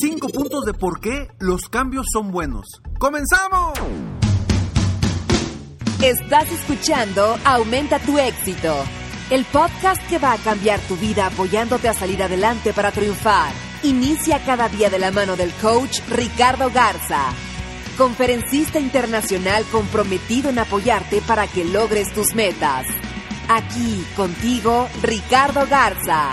Cinco puntos de por qué los cambios son buenos. ¡Comenzamos! Estás escuchando Aumenta tu éxito, el podcast que va a cambiar tu vida apoyándote a salir adelante para triunfar. Inicia cada día de la mano del coach Ricardo Garza, conferencista internacional comprometido en apoyarte para que logres tus metas. Aquí contigo, Ricardo Garza.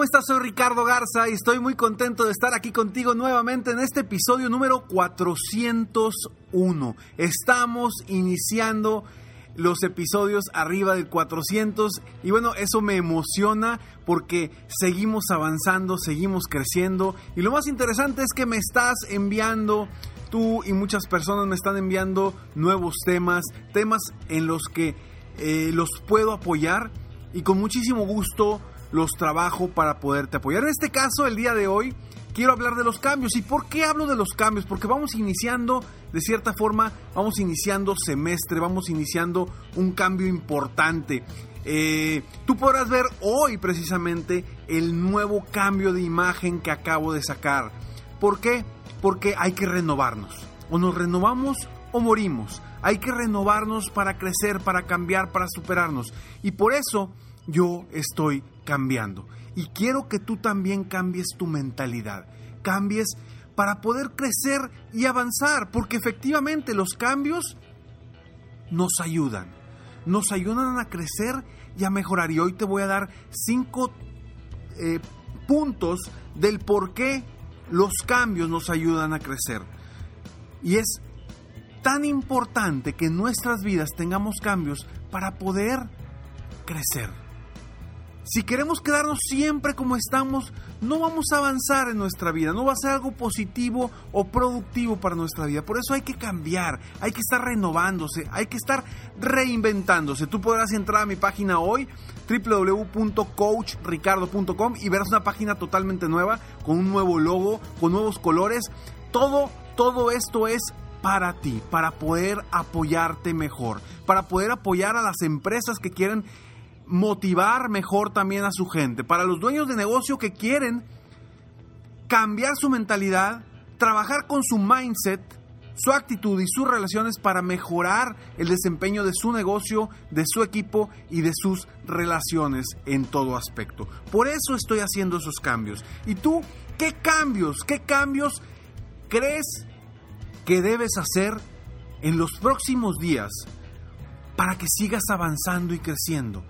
¿Cómo estás? Soy Ricardo Garza y estoy muy contento de estar aquí contigo nuevamente en este episodio número 401. Estamos iniciando los episodios arriba del 400 y bueno, eso me emociona porque seguimos avanzando, seguimos creciendo y lo más interesante es que me estás enviando tú y muchas personas me están enviando nuevos temas, temas en los que eh, los puedo apoyar y con muchísimo gusto los trabajo para poderte apoyar. En este caso, el día de hoy, quiero hablar de los cambios. ¿Y por qué hablo de los cambios? Porque vamos iniciando, de cierta forma, vamos iniciando semestre, vamos iniciando un cambio importante. Eh, tú podrás ver hoy precisamente el nuevo cambio de imagen que acabo de sacar. ¿Por qué? Porque hay que renovarnos. O nos renovamos o morimos. Hay que renovarnos para crecer, para cambiar, para superarnos. Y por eso yo estoy Y quiero que tú también cambies tu mentalidad, cambies para poder crecer y avanzar, porque efectivamente los cambios nos ayudan, nos ayudan a crecer y a mejorar. Y hoy te voy a dar cinco eh, puntos del por qué los cambios nos ayudan a crecer. Y es tan importante que en nuestras vidas tengamos cambios para poder crecer. Si queremos quedarnos siempre como estamos, no vamos a avanzar en nuestra vida, no va a ser algo positivo o productivo para nuestra vida. Por eso hay que cambiar, hay que estar renovándose, hay que estar reinventándose. Tú podrás entrar a mi página hoy, www.coachricardo.com y verás una página totalmente nueva, con un nuevo logo, con nuevos colores. Todo, todo esto es para ti, para poder apoyarte mejor, para poder apoyar a las empresas que quieren motivar mejor también a su gente. Para los dueños de negocio que quieren cambiar su mentalidad, trabajar con su mindset, su actitud y sus relaciones para mejorar el desempeño de su negocio, de su equipo y de sus relaciones en todo aspecto. Por eso estoy haciendo esos cambios. ¿Y tú qué cambios, qué cambios crees que debes hacer en los próximos días para que sigas avanzando y creciendo?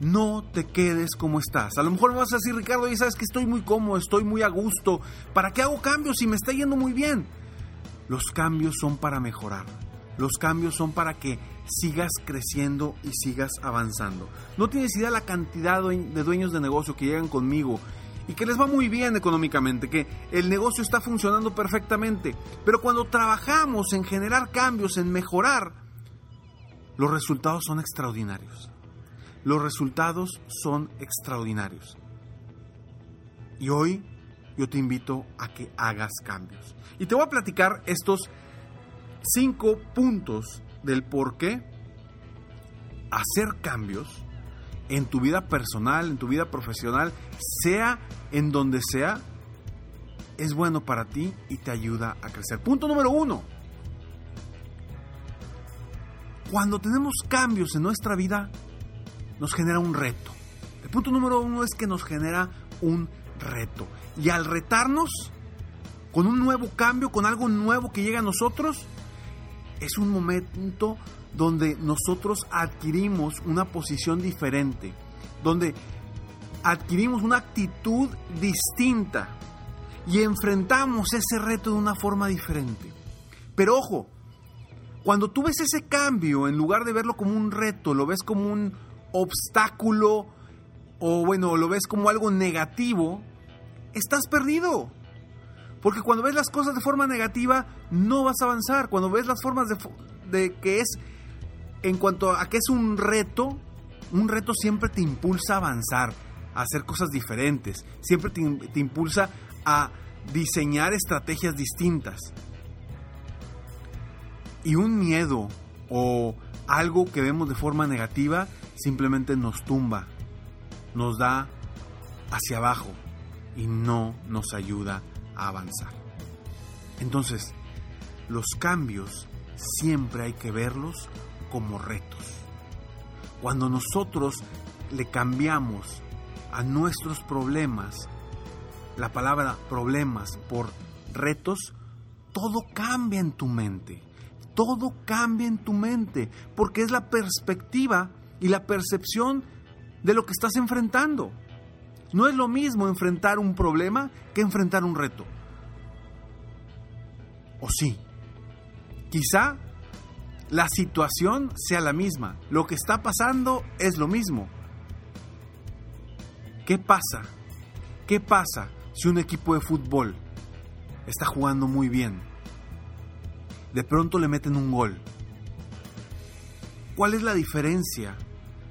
No te quedes como estás. A lo mejor me vas a decir, Ricardo, y sabes que estoy muy cómodo, estoy muy a gusto. ¿Para qué hago cambios si me está yendo muy bien? Los cambios son para mejorar. Los cambios son para que sigas creciendo y sigas avanzando. No tienes idea la cantidad de dueños de negocio que llegan conmigo y que les va muy bien económicamente, que el negocio está funcionando perfectamente. Pero cuando trabajamos en generar cambios, en mejorar, los resultados son extraordinarios los resultados son extraordinarios. Y hoy yo te invito a que hagas cambios. Y te voy a platicar estos cinco puntos del por qué hacer cambios en tu vida personal, en tu vida profesional, sea en donde sea, es bueno para ti y te ayuda a crecer. Punto número uno. Cuando tenemos cambios en nuestra vida, nos genera un reto. El punto número uno es que nos genera un reto. Y al retarnos, con un nuevo cambio, con algo nuevo que llega a nosotros, es un momento donde nosotros adquirimos una posición diferente, donde adquirimos una actitud distinta y enfrentamos ese reto de una forma diferente. Pero ojo, cuando tú ves ese cambio, en lugar de verlo como un reto, lo ves como un obstáculo o bueno, lo ves como algo negativo, estás perdido. Porque cuando ves las cosas de forma negativa, no vas a avanzar. Cuando ves las formas de, de que es, en cuanto a que es un reto, un reto siempre te impulsa a avanzar, a hacer cosas diferentes, siempre te, te impulsa a diseñar estrategias distintas. Y un miedo o algo que vemos de forma negativa simplemente nos tumba, nos da hacia abajo y no nos ayuda a avanzar. Entonces, los cambios siempre hay que verlos como retos. Cuando nosotros le cambiamos a nuestros problemas la palabra problemas por retos, todo cambia en tu mente. Todo cambia en tu mente porque es la perspectiva y la percepción de lo que estás enfrentando. No es lo mismo enfrentar un problema que enfrentar un reto. ¿O sí? Quizá la situación sea la misma. Lo que está pasando es lo mismo. ¿Qué pasa? ¿Qué pasa si un equipo de fútbol está jugando muy bien? De pronto le meten un gol. ¿Cuál es la diferencia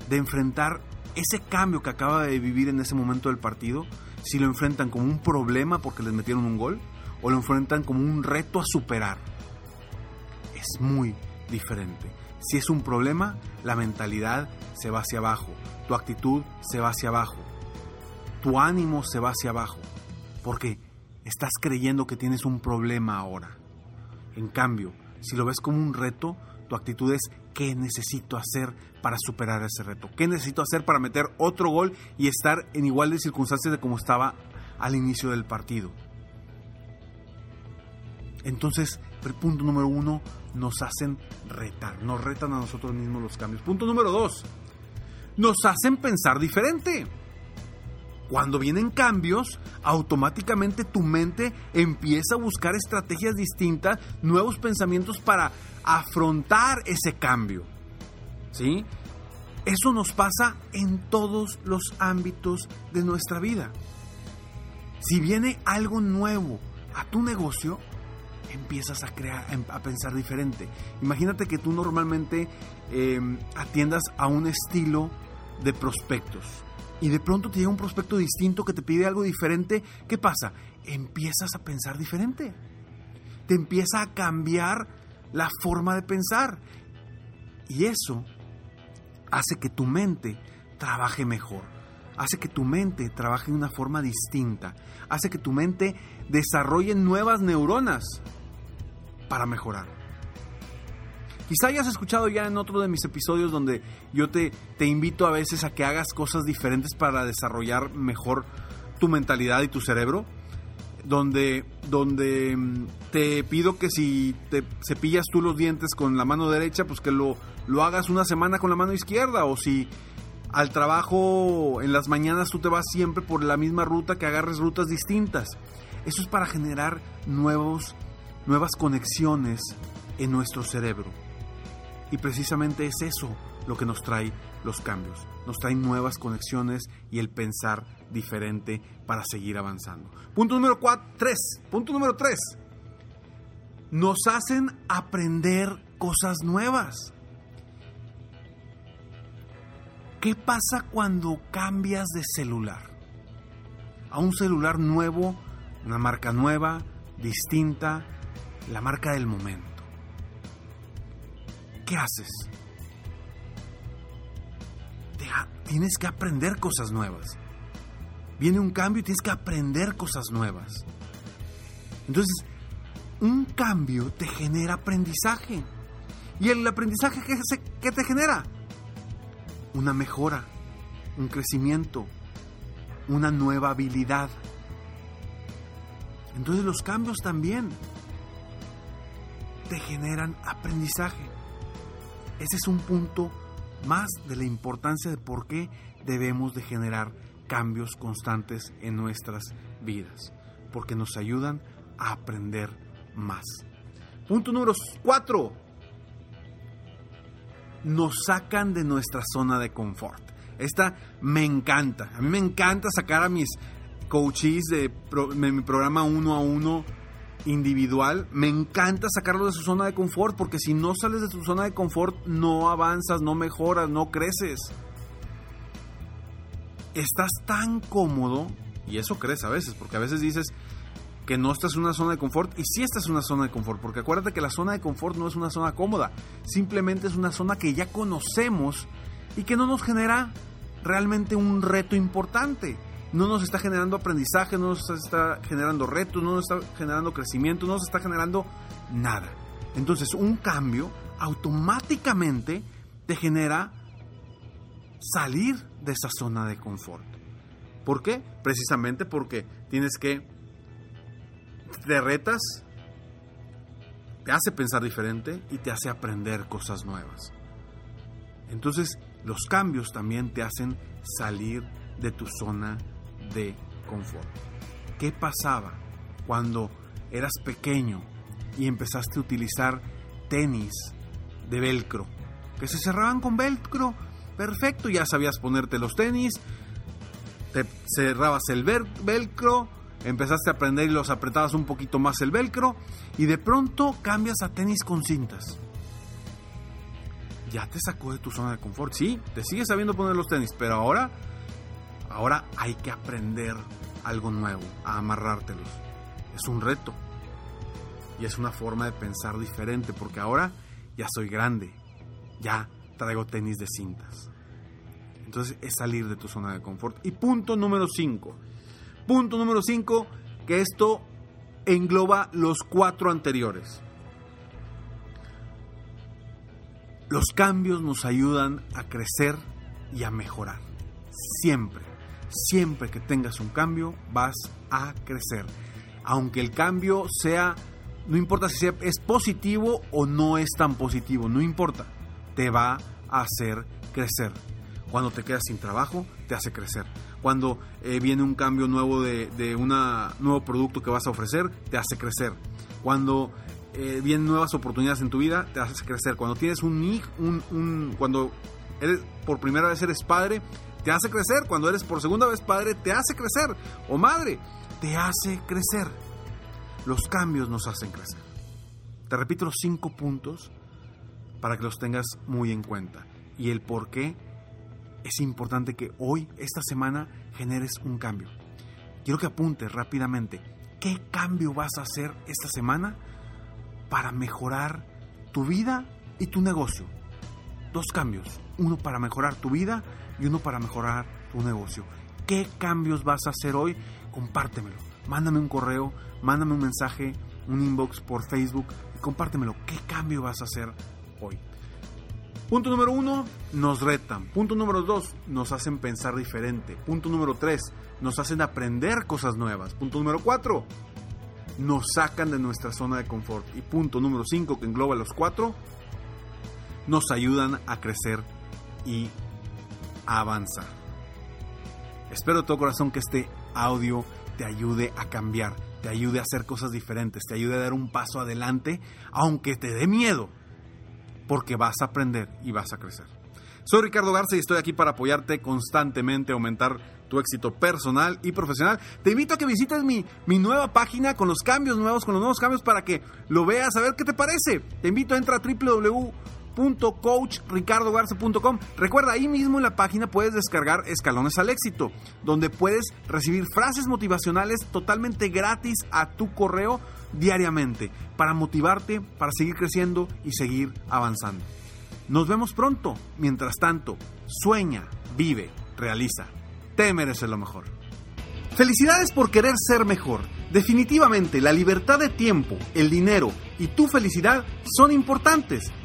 de enfrentar ese cambio que acaba de vivir en ese momento del partido? Si lo enfrentan como un problema porque les metieron un gol o lo enfrentan como un reto a superar. Es muy diferente. Si es un problema, la mentalidad se va hacia abajo, tu actitud se va hacia abajo, tu ánimo se va hacia abajo, porque estás creyendo que tienes un problema ahora. En cambio, si lo ves como un reto, tu actitud es ¿qué necesito hacer para superar ese reto? ¿Qué necesito hacer para meter otro gol y estar en igual de circunstancias de como estaba al inicio del partido? Entonces, el punto número uno, nos hacen retar, nos retan a nosotros mismos los cambios. Punto número dos, nos hacen pensar diferente. Cuando vienen cambios, automáticamente tu mente empieza a buscar estrategias distintas, nuevos pensamientos para afrontar ese cambio. ¿Sí? Eso nos pasa en todos los ámbitos de nuestra vida. Si viene algo nuevo a tu negocio, empiezas a crear, a pensar diferente. Imagínate que tú normalmente em, atiendas a un estilo de prospectos y de pronto te llega un prospecto distinto que te pide algo diferente. ¿Qué pasa? Empiezas a pensar diferente. Te empieza a cambiar la forma de pensar. Y eso hace que tu mente trabaje mejor. Hace que tu mente trabaje de una forma distinta. Hace que tu mente desarrolle nuevas neuronas para mejorar. Quizá hayas escuchado ya en otro de mis episodios donde yo te, te invito a veces a que hagas cosas diferentes para desarrollar mejor tu mentalidad y tu cerebro. Donde, donde mm, te pido que si te cepillas tú los dientes con la mano derecha, pues que lo, lo hagas una semana con la mano izquierda. O si al trabajo en las mañanas tú te vas siempre por la misma ruta, que agarres rutas distintas. Eso es para generar nuevos nuevas conexiones en nuestro cerebro. Y precisamente es eso lo que nos trae los cambios. Nos trae nuevas conexiones y el pensar diferente para seguir avanzando. Punto número 3. Punto número 3. Nos hacen aprender cosas nuevas. ¿Qué pasa cuando cambias de celular? A un celular nuevo, una marca nueva, distinta, la marca del momento. ¿Qué haces? tienes que aprender cosas nuevas. Viene un cambio y tienes que aprender cosas nuevas. Entonces, un cambio te genera aprendizaje. ¿Y el aprendizaje qué, qué te genera? Una mejora, un crecimiento, una nueva habilidad. Entonces los cambios también te generan aprendizaje. Ese es un punto más de la importancia de por qué debemos de generar cambios constantes en nuestras vidas, porque nos ayudan a aprender más. Punto número 4. Nos sacan de nuestra zona de confort. Esta me encanta. A mí me encanta sacar a mis coaches de, mi programa uno a uno individual. Me encanta sacarlo de su zona de confort porque si no sales de tu zona de confort no avanzas, no mejoras, no creces. Estás tan cómodo, y eso crees a veces, porque a veces dices, que no estás en una zona de confort y sí estás en una zona de confort, porque acuérdate que la zona de confort no es una zona cómoda, simplemente es una zona que ya conocemos y que no nos genera realmente un reto importante. No nos está generando aprendizaje, no nos está generando retos, no nos está generando crecimiento, no nos está generando nada. Entonces un cambio automáticamente te genera salir de esa zona de confort. ¿Por qué? Precisamente porque tienes que te retas, te hace pensar diferente y te hace aprender cosas nuevas. Entonces, los cambios también te hacen salir de tu zona de confort. ¿Qué pasaba cuando eras pequeño y empezaste a utilizar tenis de velcro? Que se cerraban con velcro. Perfecto, ya sabías ponerte los tenis, te cerrabas el velcro, empezaste a aprender y los apretabas un poquito más el velcro y de pronto cambias a tenis con cintas. Ya te sacó de tu zona de confort. Sí, te sigues sabiendo poner los tenis, pero ahora ahora hay que aprender algo nuevo, a amarrártelos. Es un reto. Y es una forma de pensar diferente porque ahora ya soy grande. Ya traigo tenis de cintas. Entonces es salir de tu zona de confort. Y punto número 5 Punto número 5, que esto engloba los cuatro anteriores. Los cambios nos ayudan a crecer y a mejorar. Siempre, siempre que tengas un cambio, vas a crecer. Aunque el cambio sea, no importa si es positivo o no es tan positivo, no importa, te va a hacer crecer. Cuando te quedas sin trabajo, te hace crecer cuando eh, viene un cambio nuevo de, un nuevo producto que vas a ofrecer, te hace crecer. Cuando eh, vienen nuevas oportunidades en tu vida, te hace crecer. Cuando tienes un hijo, un, cuando eres por primera vez eres padre, te hace crecer. Cuando eres por segunda vez padre, te hace crecer. O madre, te hace crecer. Los cambios nos hacen crecer. Te repito los cinco puntos para que los tengas muy en cuenta. Y el por qué es importante que hoy, esta semana, generes un cambio. Quiero que apuntes rápidamente qué cambio vas a hacer esta semana para mejorar tu vida y tu negocio. Dos cambios, uno para mejorar tu vida y uno para mejorar tu negocio. ¿Qué cambios vas a hacer hoy? Compártemelo. Mándame un correo, mándame un mensaje, un inbox por Facebook y compártemelo. ¿Qué cambio vas a hacer hoy? Punto número uno, nos retan. Punto número dos, nos hacen pensar diferente. Punto número tres, nos hacen aprender cosas nuevas. Punto número cuatro, nos sacan de nuestra zona de confort. Y punto número cinco, que engloba los cuatro, nos ayudan a crecer y a avanzar. Espero de todo corazón que este audio te ayude a cambiar, te ayude a hacer cosas diferentes, te ayude a dar un paso adelante, aunque te dé miedo porque vas a aprender y vas a crecer. Soy Ricardo Garza y estoy aquí para apoyarte constantemente, aumentar tu éxito personal y profesional. Te invito a que visites mi, mi nueva página con los cambios nuevos, con los nuevos cambios para que lo veas, a ver qué te parece. Te invito a entrar a www.coachricardogarza.com. Recuerda, ahí mismo en la página puedes descargar Escalones al Éxito, donde puedes recibir frases motivacionales totalmente gratis a tu correo diariamente para motivarte, para seguir creciendo y seguir avanzando. Nos vemos pronto. Mientras tanto, sueña, vive, realiza. Te mereces lo mejor. Felicidades por querer ser mejor. Definitivamente la libertad de tiempo, el dinero y tu felicidad son importantes.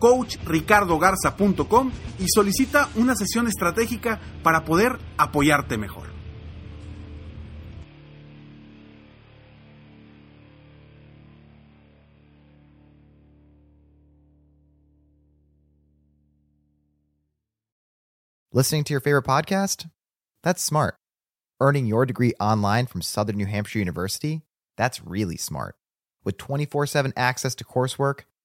www.coachricardogarza.com y solicita una sesión estratégica para poder apoyarte mejor. Listening to your favorite podcast? That's smart. Earning your degree online from Southern New Hampshire University? That's really smart. With 24 7 access to coursework,